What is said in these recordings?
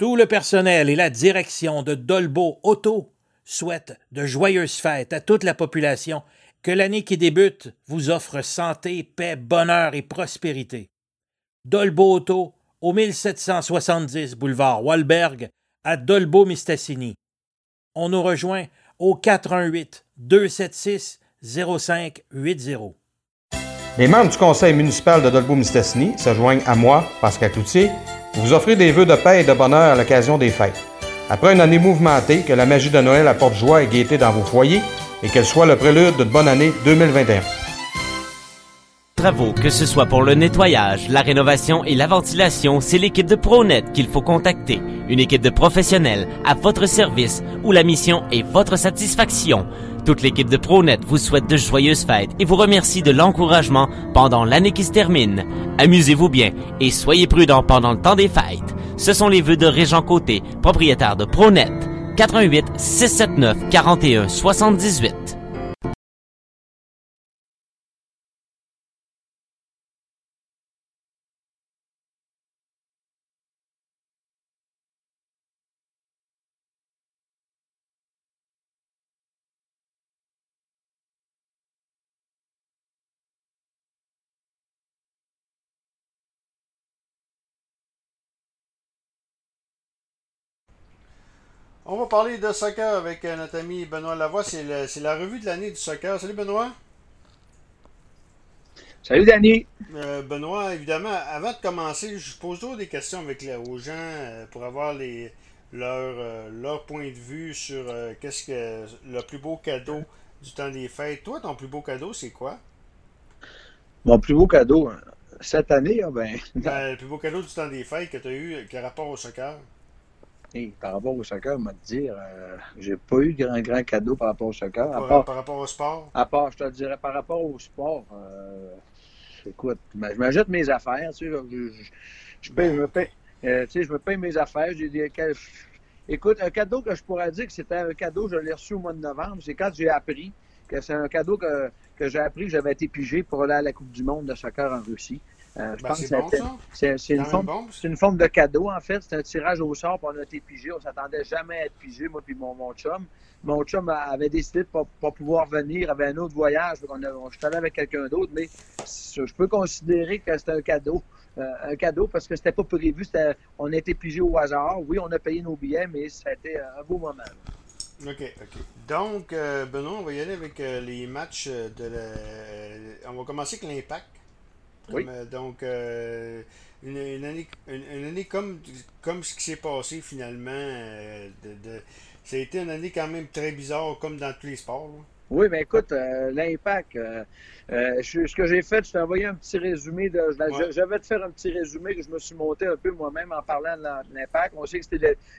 Tout le personnel et la direction de Dolbo Auto souhaitent de joyeuses fêtes à toute la population. Que l'année qui débute vous offre santé, paix, bonheur et prospérité. Dolbo Auto, au 1770 boulevard Walberg, à Dolbo-Mistassini. On nous rejoint au 418 276 0580. Les membres du conseil municipal de Dolbeau-Mistassini se joignent à moi, Pascal Cloutier, vous offrir des vœux de paix et de bonheur à l'occasion des fêtes. Après une année mouvementée, que la magie de Noël apporte joie et gaieté dans vos foyers et qu'elle soit le prélude d'une bonne année 2021. Travaux, que ce soit pour le nettoyage, la rénovation et la ventilation, c'est l'équipe de ProNet qu'il faut contacter. Une équipe de professionnels à votre service où la mission est votre satisfaction. Toute l'équipe de ProNet vous souhaite de joyeuses fêtes et vous remercie de l'encouragement pendant l'année qui se termine. Amusez-vous bien et soyez prudents pendant le temps des fêtes. Ce sont les vœux de Régent Côté, propriétaire de ProNet. 88 679 41 78. On va parler de soccer avec euh, notre ami Benoît Lavoie. C'est la revue de l'année du soccer. Salut Benoît. Salut Danny. Euh, Benoît, évidemment, avant de commencer, je pose toujours des questions avec les- aux gens euh, pour avoir les, leur, euh, leur point de vue sur qu'est-ce que le plus beau cadeau du temps des fêtes. Toi, ton plus beau cadeau, c'est quoi? Mon plus beau cadeau hein, cette année, ah ben, Ben, le plus beau cadeau du temps des fêtes que tu as eu qui a rapport au soccer. Hey, par rapport au soccer, on va te dire, euh, j'ai pas eu de grand, grand cadeau par rapport au soccer. À Par, part, par rapport au sport? à part, je te dirais, par rapport au sport, euh, écoute, ben, je m'ajoute mes affaires, tu sais, je, je, je paye, je me paye, euh, tu sais, je me paye mes affaires, j'ai des, écoute, un cadeau que je pourrais dire que c'était un cadeau, je l'ai reçu au mois de novembre, c'est quand j'ai appris que c'est un cadeau que, que j'ai appris que j'avais été pigé pour aller à la Coupe du Monde de soccer en Russie. Euh, je Ben, pense c'est que une forme une de cadeau, en fait. C'est un tirage au sort, on a été pigé. On s'attendait jamais à être pigé, moi puis mon, mon chum. Mon chum avait décidé de pas, pas pouvoir venir, avait un autre voyage. On, a, on, je suis allé avec quelqu'un d'autre, mais je peux considérer que c'était un cadeau. Euh, un cadeau parce que c'était pas prévu. On a été pigé au hasard. Oui, on a payé nos billets, mais ça a été un beau moment. OK, OK. Donc, euh, Benoît, on va y aller avec euh, les matchs de la... On va commencer avec l'Impact. Oui. Euh, donc, euh, une, une année, une, une année comme, comme ce qui s'est passé finalement. euh, de, de- ça a été une année quand même très bizarre, comme dans tous les sports. là. Oui, mais écoute, euh, l'impact, ce que j'ai fait, je t'ai envoyé un petit résumé. De, je, Ouais. je vais te faire un petit résumé que je me suis monté un peu moi-même en parlant de de l'impact. On sait que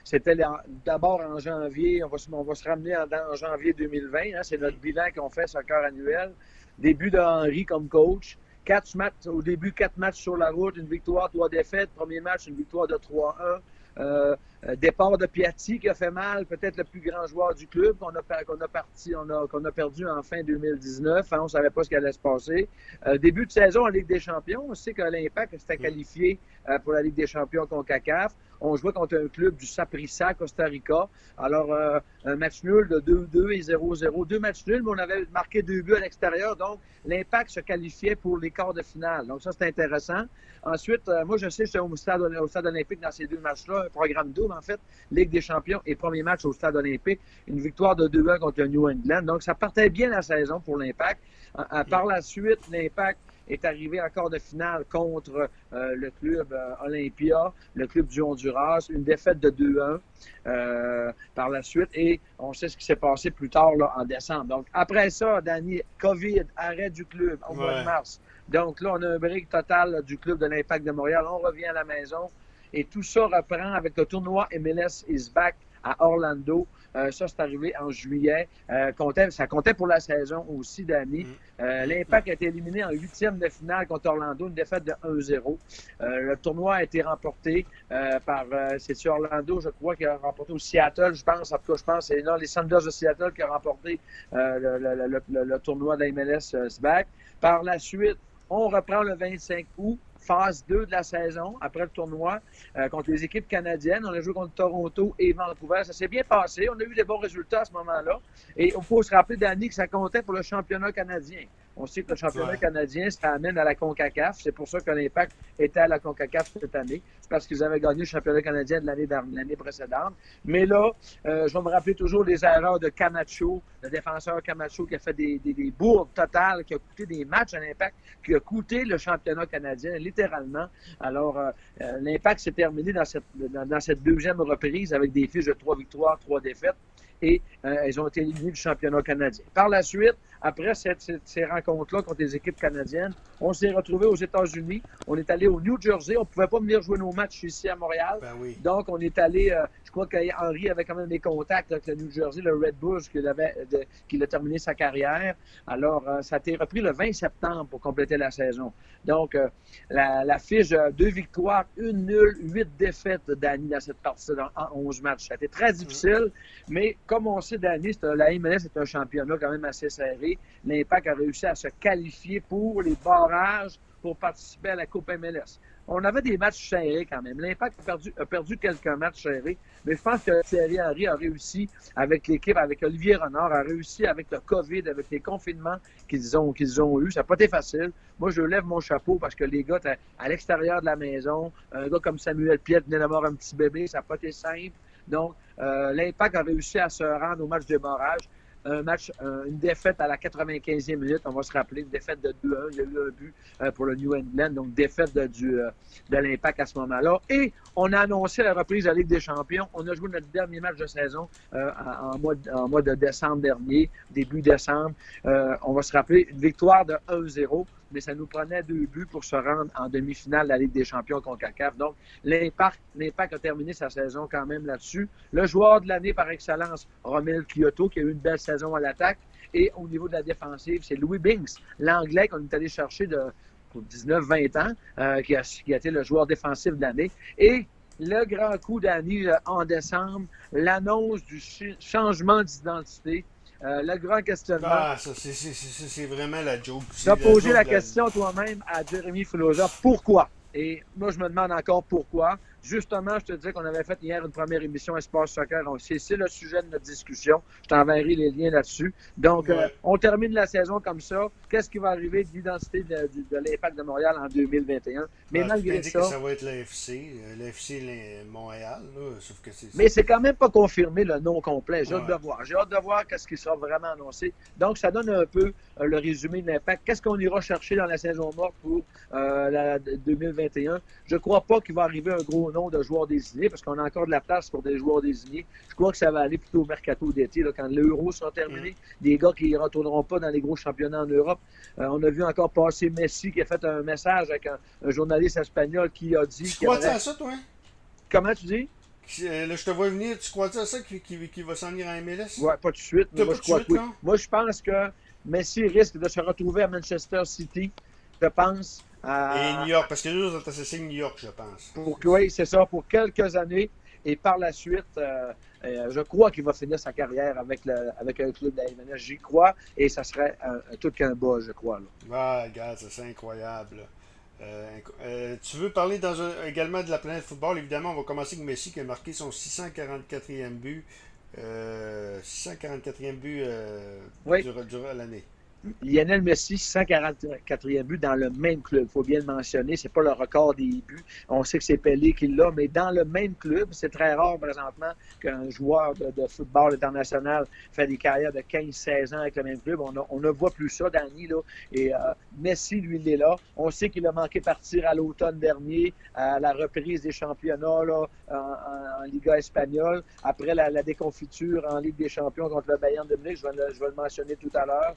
c'était d'abord en janvier, on va, se- on va se ramener en, en janvier 2020, hein, c'est notre bilan qu'on fait, soccer annuel. Début de Henry comme coach. Quatre matchs, au début, quatre matchs sur la route, une victoire, trois défaites. Premier match, une victoire de 3-1. Euh, euh, départ de Piatti qui a fait mal, peut-être le plus grand joueur du club qu'on a, qu'on a, parti, on a, qu'on a perdu en fin 2019. Hein, on ne savait pas ce qui allait se passer. Euh, début de saison en Ligue des Champions, on sait que l'Impact s'était qualifié euh, pour la Ligue des Champions contre CACAF. On jouait contre un club du Saprissa, Costa Rica. Alors, euh, un match nul de 2-2 et 0-0. Deux matchs nuls, mais on avait marqué deux buts à l'extérieur. Donc, l'Impact se qualifiait pour les quarts de finale. Donc, ça, c'est intéressant. Ensuite, euh, moi, je sais, j'étais au stade, au stade olympique dans ces deux matchs-là, un programme double, en fait, Ligue des champions et premier match au stade olympique, une victoire de 2-1 contre New England. Donc, ça partait bien la saison pour l'Impact. Euh, euh, par la suite, l'Impact est arrivé en quart de finale contre euh, le club euh, Olympia, le club du Honduras, une défaite de 2-1 euh, par la suite. Et on sait ce qui s'est passé plus tard là, en décembre. Donc, après ça, Danny, COVID, arrêt du club au mois de mars. Donc là, on a un break total là, du club de l'Impact de Montréal. On revient à la maison. Et tout ça reprend avec le tournoi MLS is back à Orlando. Euh, ça, c'est arrivé en juillet. Euh, comptait- ça comptait pour la saison aussi, Danny. Euh, L'Impact a été éliminé en huitième de finale contre Orlando, une défaite de 1-0. Euh, le tournoi a été remporté euh, par, euh, c'est Orlando, je crois, qui a remporté au Seattle, je pense. En tout cas, je pense, c'est les Sanders de Seattle qui a remporté euh, le, le- le- le- tournoi de la MLS SBAC. Par la suite, on reprend le 25 août. Phase 2 de la saison, après le tournoi, euh, contre les équipes canadiennes. On a joué contre Toronto et Vancouver. Ça s'est bien passé. On a eu des bons résultats à ce moment-là. Et il faut se rappeler, Danny, que ça comptait pour le championnat canadien. On sait que le championnat canadien se ramène à la CONCACAF. C'est pour ça que l'Impact était à la CONCACAF cette année. C'est parce qu'ils avaient gagné le championnat canadien de l'année précédente. Mais là, euh, je vais me rappeler toujours les erreurs de Camacho, le défenseur Camacho qui a fait des, des, des bourdes totales, qui a coûté des matchs à l'Impact, qui a coûté le championnat canadien, littéralement. Alors, euh, euh, l'Impact s'est terminé dans cette, dans, dans cette deuxième reprise avec des fiches de trois victoires, trois défaites et euh, ils ont été éliminés du championnat canadien. Par la suite, après cette, cette, ces rencontres-là contre les équipes canadiennes, on s'est retrouvés aux États-Unis. On est allé au New Jersey. On pouvait pas venir jouer nos matchs ici à Montréal. Ben oui. Donc, on est allé, euh, je crois qu'Henri avait quand même des contacts avec le New Jersey, le Red Bulls, qu'il avait, de, qu'il a terminé sa carrière. Alors, euh, ça a été repris le 20 septembre pour compléter la saison. Donc, euh, la, la, fiche, deux victoires, une nulle, huit défaites de Danny dans cette partie en 11 matchs. Ça a été très difficile, mmh. mais comme on sait, Danny, la MLS est un championnat quand même assez serré. L'Impact a réussi à se qualifier pour les barrages pour participer à la Coupe MLS. On avait des matchs serrés quand même. L'Impact a perdu, a perdu quelques matchs serrés, mais je pense que Thierry Henry a réussi avec l'équipe, avec Olivier Renard, a réussi avec le COVID, avec les confinements qu'ils ont, qu'ils ont eu. Ça n'a pas été facile. Moi, je lève mon chapeau parce que les gars à l'extérieur de la maison, un gars comme Samuel Piet venait d'avoir un petit bébé, ça n'a pas été simple. Donc, euh, l'Impact a réussi à se rendre au match de barrage un match, euh, une défaite à la 95e minute. On va se rappeler une défaite de 2-1. Il y a eu un but euh, pour le New England, donc défaite de, du, euh, de l'Impact à ce moment-là. Et on a annoncé la reprise de la Ligue des Champions. On a joué notre dernier match de saison en, mois, en mois de décembre dernier, début décembre. on va se rappeler une victoire de 1-0 mais ça nous prenait deux buts pour se rendre en demi-finale de la Ligue des champions contre CACAF. Donc, l'Impact, a terminé sa saison quand même là-dessus. Le joueur de l'année par excellence, Romel Kyoto, qui a eu une belle saison à l'attaque. Et au niveau de la défensive, c'est Louis Binks, l'Anglais qu'on est allé chercher de, pour 19-20 ans, euh, qui, a, été le joueur défensif de l'année. Et le grand coup d'année en décembre, l'annonce du changement d'identité euh, le grand questionnement. Ah, ça, c'est vraiment la joke. Tu as posé la, question toi-même à Jérémy Filosa. Pourquoi? Et moi, je me demande encore pourquoi. Justement, je te disais qu'on avait fait hier une première émission Espace Soccer. C'est le sujet de notre discussion. Je t'enverrai les liens là-dessus. Donc, ouais. euh, on termine la saison comme ça. Qu'est-ce qui va arriver de l'identité de, de, de l'Impact de Montréal en 2021? Mais malgré ça. Que ça va être l'AFC, l'AFC Montréal, là, sauf que c'est. Mais c'est quand même pas confirmé le nom complet. J'ai ouais. hâte de voir. J'ai hâte de voir qu'est-ce qui sera vraiment annoncé. Donc, ça donne un peu euh, le résumé de l'Impact. Qu'est-ce qu'on ira chercher dans la saison morte pour euh, la 2021? Je crois pas qu'il va arriver un gros nom de joueurs désignés, parce qu'on a encore de la place pour des joueurs désignés. Je crois que ça va aller plutôt au mercato d'été, quand l'Euro sera terminé. Mm. Des gars qui ne retourneront pas dans les gros championnats en Europe. Euh, on a vu encore passer Messi qui a fait un message avec un, un journaliste espagnol qui a dit. Tu crois aurait... à ça, toi? Comment tu dis? Là, je te vois venir, tu crois à ça qu'il qui, qui va s'en venir à MLS? Ouais, pas tout de suite. Mais moi, je crois suite, que oui. Moi, je pense que Messi risque de se retrouver à Manchester City. Je pense. Euh, Et New York, parce que nous, on c'est New York, je pense. Pour, oui, c'est ça, pour quelques années. Et par la suite, euh, euh, je crois qu'il va finir sa carrière avec, le, avec un club de la MLS. J'y crois. Et ça serait un, tout qu'un bas, je crois. Là. Ah, regarde, c'est incroyable. Euh, tu veux parler dans un, également de la planète football? Évidemment, on va commencer avec Messi qui a marqué son 644e but. 644e but oui. durant, durant l'année. Lionel Messi, 144e but dans le même club. Faut bien le mentionner. C'est pas le record des buts. On sait que c'est Pelé qui l'a, mais dans le même club, c'est très rare présentement qu'un joueur de, football international fait des carrières de 15-16 ans avec le même club. On, ne voit plus ça, Danny. Là. Et euh, Messi, lui, il est là. On sait qu'il a manqué partir à l'automne dernier, à la reprise des championnats là, en, Liga espagnole, après la, déconfiture en Ligue des champions contre le Bayern de Munich. Je vais le mentionner tout à l'heure.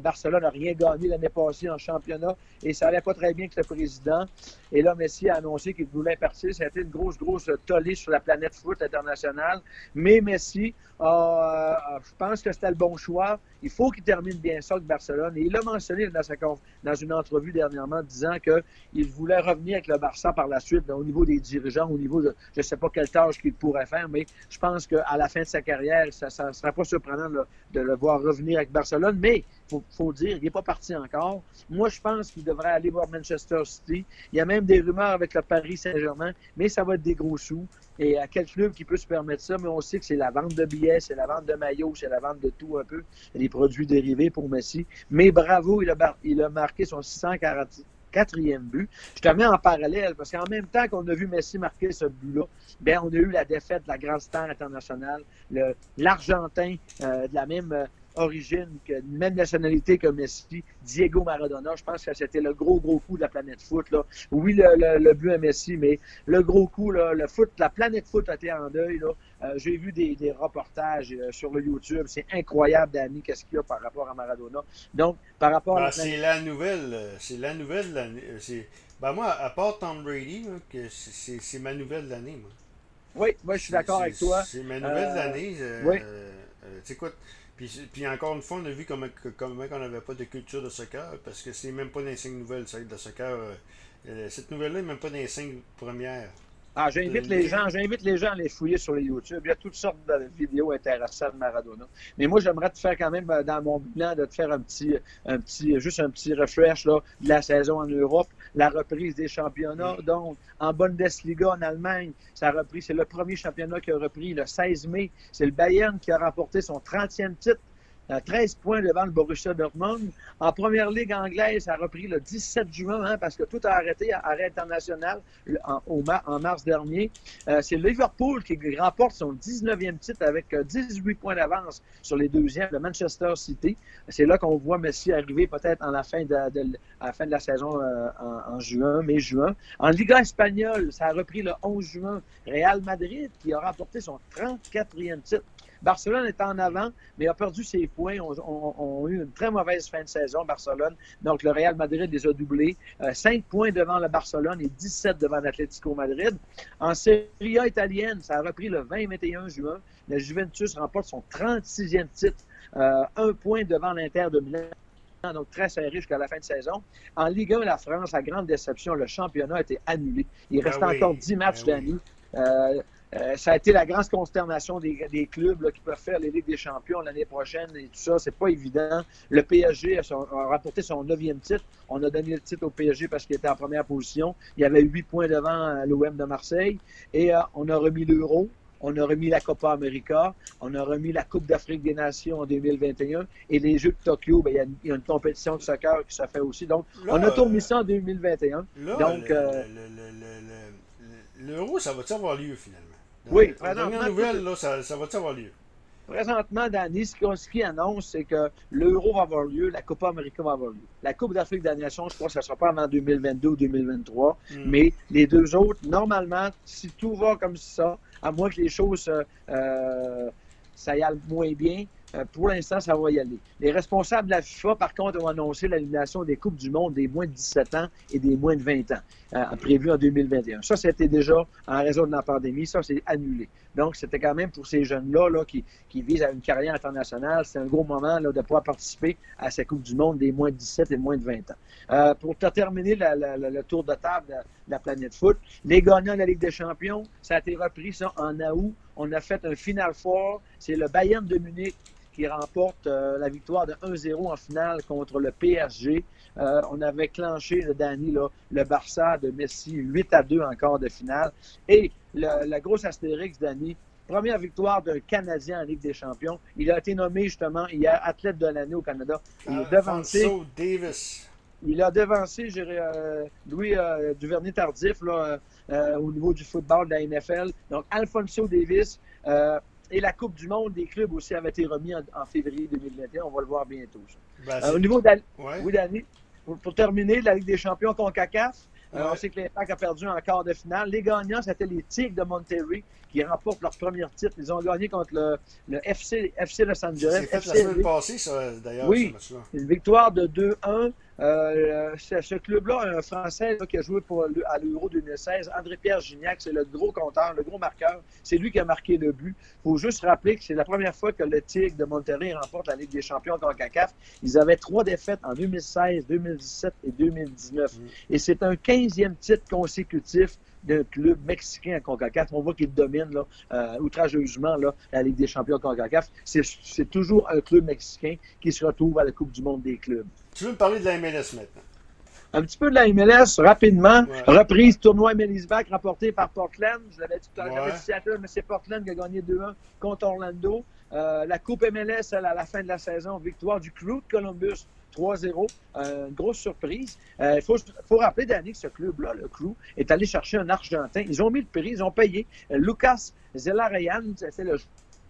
Barcelone n'a rien gagné l'année passée en championnat et ça allait pas très bien avec le président. Et là, Messi a annoncé qu'il voulait partir. Ça a été une grosse, grosse tollée sur la planète foot internationale. Mais Messi, euh, je pense que c'était le bon choix. Il faut qu'il termine bien ça avec Barcelone. Et il l'a mentionné dans, une entrevue dernièrement, disant qu'il voulait revenir avec le Barça par la suite, au niveau des dirigeants, au niveau de, je ne sais pas quelle tâche qu'il pourrait faire, mais je pense qu'à la fin de sa carrière, ça ne sera pas surprenant de le voir revenir avec Barcelone. Mais faut, faut dire, il n'est pas parti encore. Moi, je pense qu'il devrait aller voir Manchester City. Il y a même des rumeurs avec le Paris Saint-Germain, mais ça va être des gros sous. Et à quel club qui peut se permettre ça? Mais on sait que c'est la vente de billets, c'est la vente de maillots, c'est la vente de tout un peu, des produits dérivés pour Messi. Mais bravo, il a, il a marqué son 644e but. Je te mets en parallèle parce qu'en même temps qu'on a vu Messi marquer ce but-là, ben on a eu la défaite de la grande star internationale, l'Argentin euh, de la même euh, origine, que, même nationalité que Messi, Diego Maradona. Je pense que c'était le gros, gros coup de la planète foot. Là. Oui, le, le, but à Messi, mais le gros coup, là, le foot, la planète foot a été en deuil. Là. Euh, J'ai vu des, des reportages euh, sur le YouTube. C'est incroyable, Danny, qu'est-ce qu'il y a par rapport à Maradona. Donc, par rapport ben, à... C'est la nouvelle. euh, C'est la nouvelle. de l'année. C'est- Ben moi, à part Tom Brady, c'est c'est ma nouvelle de l'année, moi. Oui, moi, je suis d'accord avec toi. C'est ma nouvelle Euh, d'année. Euh, oui. euh, tu sais quoi, puis, encore une fois, on a vu comment, on n'avait pas de culture de soccer, parce que c'est même pas dans les cinq de soccer. euh, euh, cette nouvelle-là n'est même pas dans les. Ah, j'invite les gens, j'invite les gens à les fouiller sur les YouTube. Il y a toutes sortes de vidéos intéressantes de Maradona. Mais moi, j'aimerais te faire quand même euh, dans mon bilan de te faire un petit, un petit, juste un petit refresh là, de la saison en Europe, la reprise des championnats. Donc, en Bundesliga en Allemagne, ça a repris. C'est le premier championnat qui a repris le 16 mai. C'est le Bayern qui a remporté son 30e titre. À 13 points devant le Borussia Dortmund. En première ligue anglaise, ça a repris le 17 juin, hein, parce que tout a arrêté, arrêt international en, en mars dernier. Euh, c'est Liverpool qui remporte son 19e titre avec euh, 18 points d'avance sur les deuxièmes de Manchester City. C'est là qu'on voit Messi arriver peut-être en la fin de, de- à la fin de la saison euh, en, en juin, mai-juin. En Liga espagnole, ça a repris le 11 juin. Real Madrid qui a remporté son 34e titre. Barcelone est en avant, mais a perdu ses points. On, on- on a eu une très mauvaise fin de saison, Barcelone. Donc, le Real Madrid les a doublés. Euh, 5 points devant le Barcelone et 17 devant l'Atlético Madrid. En Serie A italienne, ça a repris le 20-21 juin. La Juventus remporte son 36e titre. Euh, un point devant l'Inter de Milan donc très serré jusqu'à la fin de saison. En Ligue 1, la France, la grande déception, le championnat a été annulé. Il Ben oui, encore 10 matchs ben d'année. Euh, euh, ça a été la grande consternation des, des clubs là, qui peuvent faire les Ligues des champions l'année prochaine et tout ça. C'est pas évident. Le PSG a, son- a remporté son neuvième titre. On a donné le titre au PSG parce qu'il était en première position. Il y avait huit points devant l'OM de Marseille. Et euh, on a remis l'euro. On a remis la Copa América. On a remis la Coupe d'Afrique des Nations en 2021. Et les Jeux de Tokyo, ben, il y a une- il y, a une compétition de soccer qui se fait aussi. Donc, Là, on a tout remis euh, ça en 2021. Là, Donc, le- euh, le- le- le- le- l'euro, ça va-tu avoir lieu finalement? Oui, La dernière nouvelle, là, ça, ça va-tu avoir lieu? Présentement, Danny, ce qu'on- annonce, c'est que l'Euro va avoir lieu, la Copa América va avoir lieu. La Coupe d'Afrique des Nations, je crois que ça ne sera pas avant 2022 ou 2023. Hmm. Mais les deux autres, normalement, si tout va comme ça, à moins que les choses, euh, ça y aille moins bien, euh, pour l'instant, ça va y aller. Les responsables de la FIFA, par contre, ont annoncé l'élimination des Coupes du Monde des moins de 17 ans et des moins de 20 ans, euh, prévu en 2021. Ça, c'était déjà en raison de la pandémie, ça, c'est annulé. Donc, c'était quand même pour ces jeunes-là là, qui, qui visent à une carrière internationale, c'est un gros moment là, de pouvoir participer à cette Coupe du Monde des moins de 17 et moins de 20 ans. Euh, pour te terminer le tour de table de, de la planète foot, les gagnants de la Ligue des Champions, ça a été repris ça en août. On a fait un Final Four. C'est le Bayern de Munich qui remporte euh, la victoire de 1-0 en finale contre le PSG. Euh, on avait clenché, le Danny, là, le Barça de Messi 8 à 2 en quart de finale. Et le- la grosse astérix, Danny, première victoire d'un Canadien en Ligue des Champions. Il a été nommé justement hier athlète de l'année au Canada. Il est devancé. Alfonso Davis. Il a devancé euh, Louis euh, Duvernay-Tardif euh, euh, au niveau du football de la NFL. Donc, Alfonso Davis euh, et la Coupe du Monde des clubs aussi avait été remis en, en février 2021. On va le voir bientôt. Ben, Euh, au niveau de ouais. oui, pour, pour terminer, la Ligue des champions CONCACAF, euh, Ouais. on sait que l'Impact a perdu en quart de finale. Les gagnants, c'était les Tigres de Monterrey qui remportent leur premier titre. Ils ont gagné contre le, le FC, FC Los Angeles. C'est fait la FC semaine passée, ça, d'ailleurs, Oui. ce une victoire de 2-1. Euh, ce, ce club-là, un Français là, qui a joué pour le- à l'Euro 2016, André-Pierre Gignac, c'est le gros compteur, le gros marqueur. C'est lui qui a marqué le but. Il faut juste rappeler que c'est la première fois que le Tigre de Monterrey remporte la Ligue des champions contre CACAF. Ils avaient trois défaites en 2016, 2017 et 2019. Mm. Et c'est un 15e titre consécutif d'un club mexicain à CONCACAF. On voit qu'il domine là, euh, outrageusement là, la Ligue des champions à CONCACAF. C'est toujours un club mexicain qui se retrouve à la Coupe du monde des clubs. Tu veux me parler de la MLS maintenant? Un petit peu de la MLS, rapidement. Reprise tournoi MLS Back rapporté par Portland. Je l'avais dit tout à l'heure, Seattle, mais c'est Portland qui a gagné 2-1 contre Orlando. Euh, la Coupe MLS, à la fin de la saison, victoire du Crew de Columbus 3-0. Euh, une grosse surprise. Il euh, faut, rappeler, Danny, que ce club-là, le Crew, est allé chercher un Argentin. Ils ont mis le prix, ils ont payé. Lucas Zelarayan, c'est le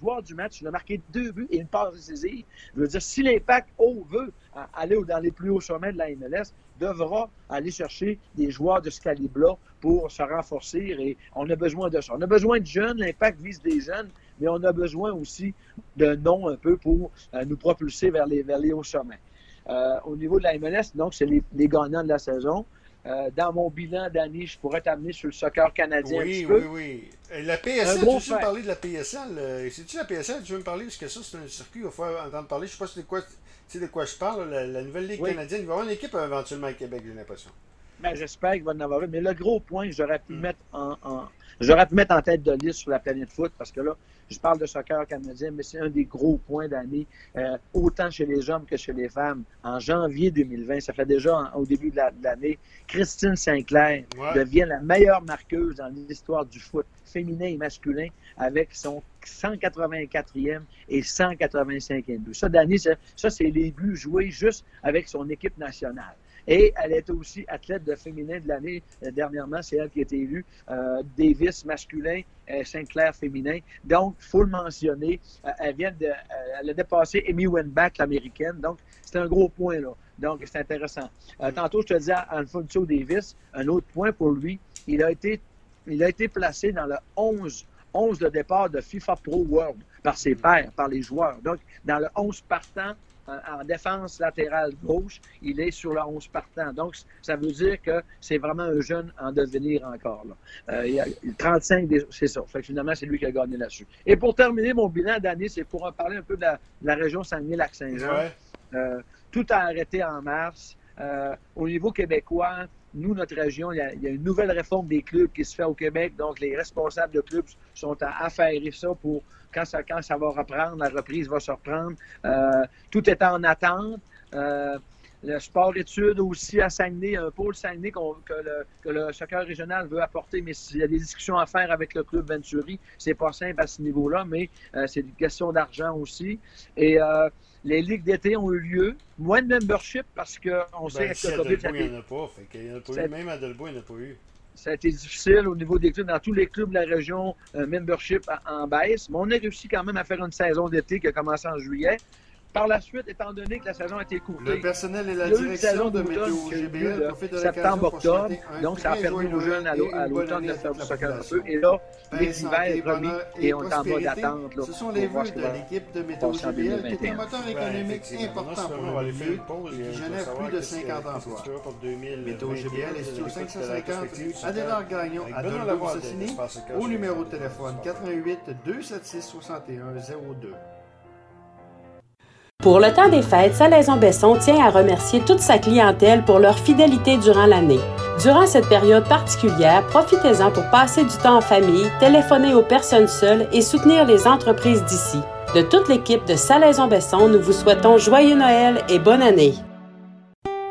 joueur du match. Il a marqué deux buts et une passe décisive. Je veux dire, si l'Impact veut aller dans les plus hauts sommets de la MLS, devra aller chercher des joueurs de ce calibre-là pour se renforcer et on a besoin de ça. On a besoin de jeunes, l'impact vise des jeunes, mais on a besoin aussi de noms un peu pour euh, nous propulser vers les, vers les hauts sommets. Euh, au niveau de la MLS, donc, c'est les, les, gagnants de la saison. Euh, dans mon bilan d'année, je pourrais t'amener sur le soccer canadien. Oui, oui, oui. La PSL, tu veux me parler de la PSL? C'est-tu la PSL? Tu veux me parler? Parce que ça, c'est un circuit, il va falloir entendre parler. Je ne sais pas si quoi, de quoi je parle. La, nouvelle Ligue canadienne, il va y avoir une équipe éventuellement à Québec, j'ai l'impression. Ben, J'espère qu'il va en avoir une. Mais le gros point, j'aurais pu, hmm. mettre en, j'aurais pu mettre en tête de liste sur la planète foot parce que là, je parle de soccer canadien, mais c'est un des gros points d'année, euh, autant chez les hommes que chez les femmes. En janvier 2020, ça fait déjà au début de l'année, Christine Sinclair devient la meilleure marqueuse dans l'histoire du foot féminin et masculin avec son 184e et 185e but. Ça, d'année, ça, ça c'est les buts joués juste avec son équipe nationale. Et elle est aussi athlète de féminin de l'année euh, dernièrement. C'est elle qui a été élue. Euh, Davis masculin, euh, Sinclair féminin. Donc, il faut le mentionner. elle vient de, elle a dépassé Amy Wenbach, l'américaine. Donc, c'est un gros point là. Donc, c'est intéressant. tantôt, je te disais, Alfonso Davis, un autre point pour lui, il a été, il a été placé dans le 11 11 de départ de FIFA Pro World par ses pairs, par les joueurs. Donc, dans le 11 partant en défense latérale gauche, il est sur la 11 partant. Donc, ça veut dire que c'est vraiment un jeune en devenir encore. Là. Euh, il y a 35, c'est ça. Fait finalement, c'est lui qui a gagné là-dessus. Et pour terminer mon bilan d'année, c'est pour en parler un peu de la, région Saguenay-Lac-Saint-Jean. Euh, tout a arrêté en mars. Euh, au niveau québécois, nous, notre région, il y, a, une nouvelle réforme des clubs qui se fait au Québec. Donc, les responsables de clubs sont à affairer ça pour quand ça, quand ça va reprendre, la reprise va se reprendre. Euh, tout est en attente. Euh, le sport-études aussi à Saguenay, un pôle Saguenay que, le, que, le, soccer régional veut apporter, mais s'il y a des discussions à faire avec le club Venturi, c'est pas simple à ce niveau-là, mais euh, c'est une question d'argent aussi. Et les ligues d'été ont eu lieu. Moins de membership parce qu'on sait ben, que le COVID. Il n'y en a pas. Fait il y en a pas eu. Même à Delbo, il n'y en a pas eu ça a été difficile au niveau des clubs. Dans tous les clubs de la région, un membership en baisse. Mais on a réussi quand même à faire une saison d'été qui a commencé en juillet. Par la suite, étant donné que la saison a été courtée, le personnel et la direction de Météo GBL de septembre-octobre, donc ça a permis aux jeunes à l'automne de faire du soccer un peu. Et là, l'hiver est remis et on est en mode d'attente. Ce sont les vœux de l'équipe de Météo GBL qui est un moteur économique important pour le milieu qui génère plus de 50 emplois. Météo GBL est situé au 550 Adélard Gagnon à Dolbeau-Sassini au numéro de téléphone 88 276 61 02. Pour le temps des fêtes, Salaison-Besson tient à remercier toute sa clientèle pour leur fidélité durant l'année. Durant cette période particulière, profitez-en pour passer du temps en famille, téléphoner aux personnes seules et soutenir les entreprises d'ici. De toute l'équipe de Salaison-Besson, nous vous souhaitons joyeux Noël et bonne année.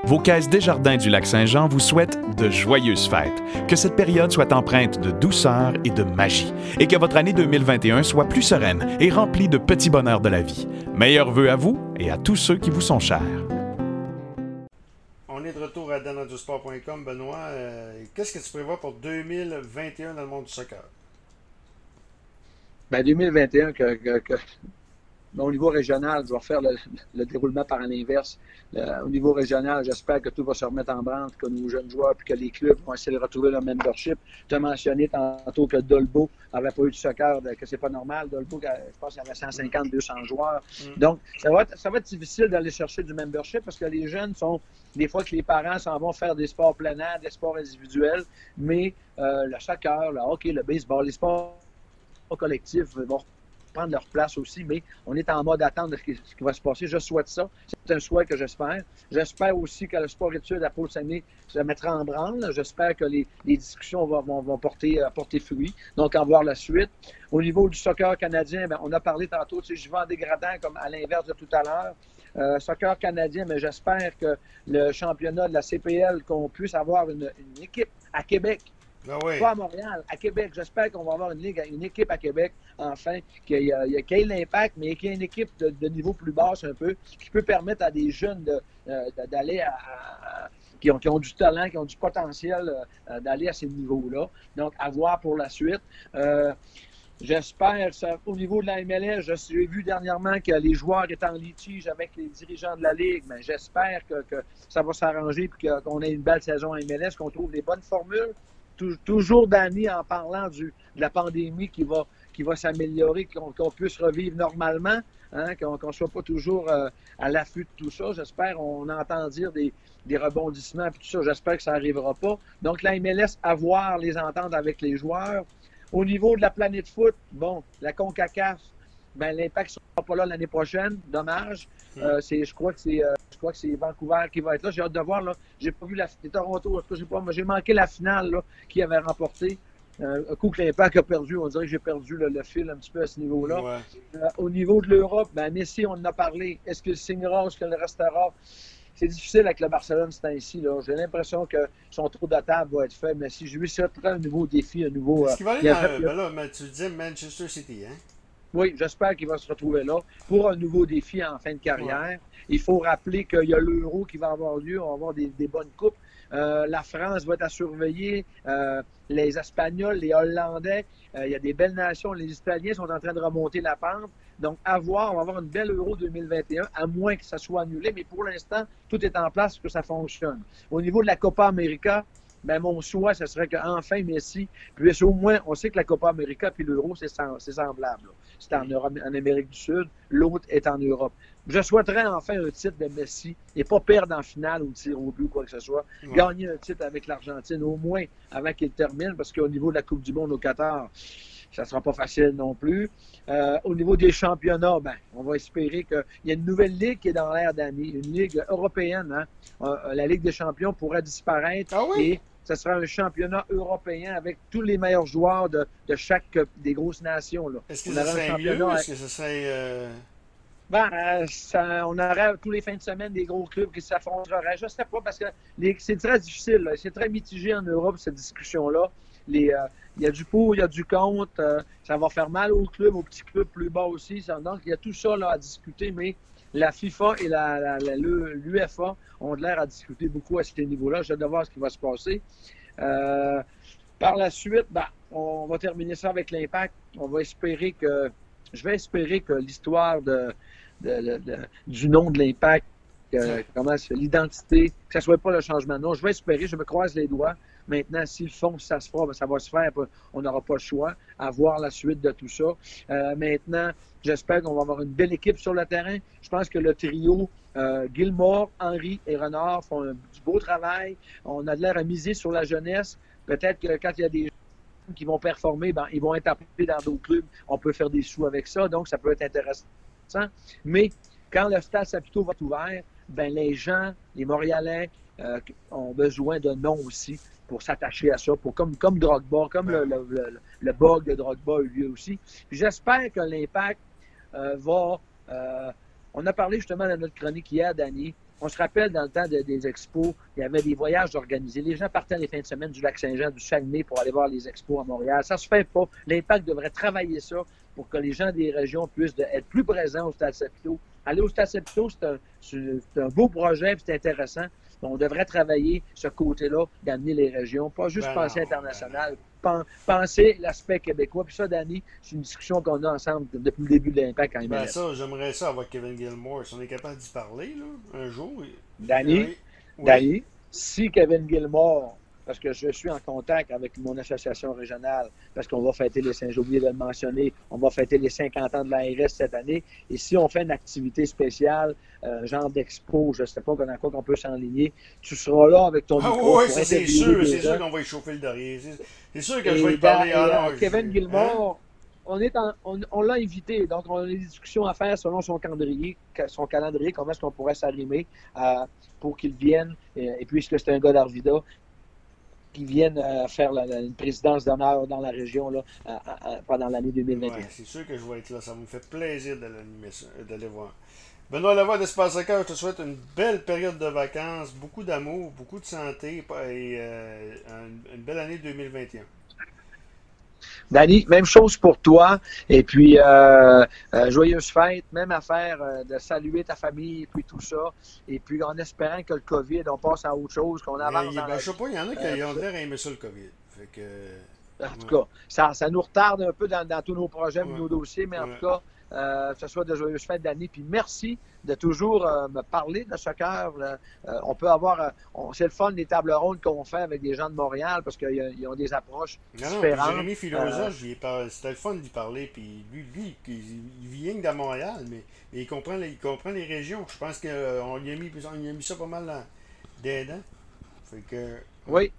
Vos caisses Desjardins du Lac-Saint-Jean vous souhaitent de joyeuses fêtes. Que cette période soit empreinte de douceur et de magie. Et que votre année 2021 soit plus sereine et remplie de petits bonheurs de la vie. Meilleurs vœux à vous et à tous ceux qui vous sont chers. On est de retour à danadiosport.com. Benoît, euh, qu'est-ce que tu prévois pour 2021 dans le monde du soccer? Ben 2021, que, au niveau régional, je vais refaire le, déroulement par l'inverse. Au niveau régional, j'espère que tout va se remettre en branle, que nos jeunes joueurs puis que les clubs vont essayer de retrouver leur membership. Tu as mentionné tantôt que Dolbo n'avait pas eu de soccer, que c'est pas normal. Dolbo, je pense qu'il y avait 150, 200 joueurs. Mm. Donc, ça va, être, ça va être difficile d'aller chercher du membership parce que les jeunes sont, des fois que les parents s'en vont faire des sports plein air, des sports individuels, mais euh, le soccer, le hockey, le baseball, les sports collectifs vont prendre leur place aussi, mais on est en mode attente de ce qui, ce qui va se passer. Je souhaite ça. C'est un souhait que j'espère. J'espère aussi que le sport études à Pôle Saguenay se mettra en branle. J'espère que les, discussions vont, euh, porter fruit. Donc, en voir la suite. Au niveau du soccer canadien, ben, on a parlé tantôt, tu sais, je vais dégradant comme à l'inverse de tout à l'heure. Euh, soccer canadien, mais j'espère que le championnat de la CPL, qu'on puisse avoir une équipe à Québec Ah pas à Montréal, à Québec. J'espère qu'on va avoir une, ligue, une équipe à Québec, enfin, qui a, qui ait l'impact, mais qui ait une équipe de, niveau plus basse un peu, qui peut permettre à des jeunes euh, d'aller à, à- qui, ont, du talent, qui ont du potentiel euh, d'aller à ces niveaux-là. Donc, à voir pour la suite. Euh, J'espère, au niveau de la MLS, j'ai vu dernièrement que les joueurs étaient en litige avec les dirigeants de la Ligue, mais j'espère que, ça va s'arranger et qu'on ait une belle saison en MLS, qu'on trouve des bonnes formules. Tou- toujours Danny en parlant de la pandémie qui va, s'améliorer, qu'on puisse revivre normalement, hein, qu'on ne soit pas toujours euh, à l'affût de tout ça. J'espère, on entend dire des, des rebondissements et tout ça. J'espère que ça n'arrivera pas. Donc, la MLS, avoir les ententes avec les joueurs. Au niveau de la planète foot, bon, la CONCACAF, ben, l'impact ne sera pas là l'année prochaine. Dommage. Euh, c'est, je crois que c'est, euh, je crois que c'est Vancouver qui va être là. J'ai hâte de voir. Là. J'ai pas vu la c'est Toronto. En tout cas, j'ai pas, j'ai manqué la finale là, qui avait remporté. Euh, un coup que l'impact a perdu, on dirait que j'ai perdu le, le fil un petit peu à ce niveau-là. Ouais. Euh, au niveau de l'Europe, ben Messi, on en a parlé. Est-ce qu'il signera, est-ce qu'il restera? C'est difficile avec le Barcelone ce temps-ci. là. J'ai l'impression que son tour de table va être fait. Mais si je lui souhaiterais un nouveau défi, un nouveau. euh, Est-ce qu'il va aller dans. Ben là, mais tu disais Manchester City, hein? Oui, j'espère qu'il va se retrouver là pour un nouveau défi en fin de carrière. Il faut rappeler qu'il y a l'euro qui va avoir lieu, on va avoir des, des bonnes coupes. Euh, la France va être à surveiller, euh, les Espagnols, les Hollandais, euh, il y a des belles nations. Les Italiens sont en train de remonter la pente. Donc, à voir, on va avoir une belle Euro 2021, à moins que ça soit annulé. Mais pour l'instant, tout est en place pour que ça fonctionne. Au niveau de la Copa América, ben, mon souhait, ce serait qu'enfin Messi puisse au moins, on sait que la Copa América puis l'Euro, c'est sem- c'est semblable. là. C'est en, Europe- en Amérique du Sud, l'autre est en Europe. Je souhaiterais enfin un titre de Messi et pas perdre en finale ou tir au but ou quoi que ce soit. Ouais. Gagner un titre avec l'Argentine au moins avant qu'il termine parce qu'au niveau de la Coupe du Monde au Qatar, ça sera pas facile non plus. Euh, au niveau des championnats, ben, on va espérer qu'il y a une nouvelle ligue qui est dans l'air d'année, une ligue européenne. Hein. Euh, la Ligue des champions pourrait disparaître Ah oui? et ce sera un championnat européen avec tous les meilleurs joueurs de, de chaque des grosses nations. Est-ce que championnat Est-ce que ce serait. euh, Ben, euh, ça- on aurait tous les fins de semaine des gros clubs qui s'affronteraient. Je sais pas, parce que c'est très difficile. C'est très mitigé en Europe, cette discussion-là. Les, euh, Il y a du pour, il y a du contre. ça va faire mal aux clubs, aux petits clubs plus bas aussi. Ça- donc, il y a tout ça là, à discuter, mais la FIFA et la, l'UFA ont de l'air à discuter beaucoup à ce niveau-là. J'ai hâte de voir ce qui va se passer. Euh, par la suite, ben, on va terminer ça avec l'impact. On va espérer que, je vais espérer que l'histoire de, de- de- de- du nom de l'impact, que- comment l'identité, que ça soit pas le changement de nom. Je vais espérer, je me croise les doigts. Maintenant, s'ils font, ça se fera, ben, ça va se faire. On n'aura pas le choix à voir la suite de tout ça. Euh, maintenant, j'espère qu'on va avoir une belle équipe sur le terrain. Je pense que le trio euh, Gilmore, Henry et Renard font un, du beau travail. On a de l'air à miser sur la jeunesse. Peut-être que quand il y a des qui vont performer, ben, ils vont être appelés dans d'autres clubs. On peut faire des sous avec ça, donc ça peut être intéressant. Mais quand le stade Saputo va être ouvert, ben, les gens, les Montréalais, euh, ont besoin de noms aussi pour s'attacher à ça, pour comme, comme Drogba, comme le, le, le, le bug de Drogba a eu lieu aussi. J'espère que l'impact euh, va. euh, on a parlé justement dans notre chronique hier, Danny. On se rappelle dans le temps de- des expos, il y avait des voyages organisés. Les gens partaient les fins de semaine du lac Saint-Jean, du Saguenay pour aller voir les expos à Montréal. Ça se fait pas. L'impact devrait travailler ça pour que les gens des régions puissent être plus présents au Stade Saputo. Aller au Stade Saputo, c'est un, un beau projet, c'est intéressant. On devrait travailler ce côté-là, d'amener les régions, pas juste Ben penser non, international, pen- penser l'aspect québécois. Puis ça, Danny, c'est une discussion qu'on a ensemble depuis le début de l'impact en Ben ça, j'aimerais ça avec Kevin Gilmore. Si on est capable d'y parler, là, un jour. Danny? Oui. Danny, si Kevin Gilmore, parce que je suis en contact avec mon association régionale, parce qu'on va fêter les j'ai oublié de le mentionner, on va fêter les 50 ans de l'ARS cette année, et si on fait une activité spéciale, euh, genre d'expo, je ne sais pas dans quoi qu'on peut s'enligner, tu seras là avec ton Ah micro oui, c'est sûr, c'est sûr qu'on va échauffer le derrière. C'est- sûr que Et je vais y dans- parler. et, Ah euh, Kevin Gilmore, on, est on, l'a invité, donc on a des discussions à faire selon son calendrier, son calendrier comment est-ce qu'on pourrait s'arrimer euh, pour qu'il vienne, et, puisque c'est un gars d'Arvida, qu'il vienne euh, faire la, une présidence d'honneur dans la région là, pendant l'année 2021. c'est sûr que je vais être là, ça me fait plaisir d'aller voir. Benoît Lavoie d'Espace je te souhaite une belle période de vacances, beaucoup d'amour, beaucoup de santé et euh, une belle année 2021. Danny, même chose pour toi. Et puis, euh, euh, joyeuse fête, même affaire euh, de saluer ta famille et puis tout ça. Et puis, en espérant que le COVID, on passe à autre chose, qu'on avance. Ben, je sais pas, il y en a qui ont l'air aimer ça, le COVID. Fait que, en tout cas, ça, ça, nous retarde un peu dans, tous nos projets, nos dossiers, mais en tout cas, euh, que ce soit de joyeuses fêtes d'année. Puis merci de toujours euh, me parler de soccer. Euh, on peut avoir, c'est le fun des tables rondes qu'on fait avec des gens de Montréal parce qu'ils ont des approches non, différentes. Jérémy Filosa, c'était le fun d'y parler. Puis lui, lui il, vient de Montréal, mais, il, comprend les, il comprend les régions. Je pense qu'on lui a mis, a mis ça pas mal d'aidant. Fait que. Oui.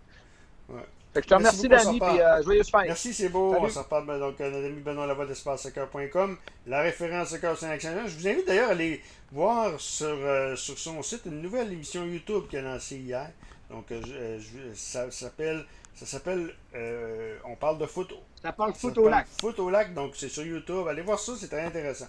Ouais je te remercie, Danny, puis euh, joyeuse fête. Merci, c'est beau. On se reparle donc, notre ami Benoît Lavoie d'EspaceSoccer.com, la référence Soccer Saint-Excellent. Je vous invite d'ailleurs à aller voir sur, euh, sur son site une nouvelle émission YouTube qu'il a lancée hier. Donc, euh, je, ça, s'appelle. Ça s'appelle. on parle de photo. Ça parle photo lac. Photo lac, donc c'est sur YouTube. Allez voir ça, c'est très intéressant.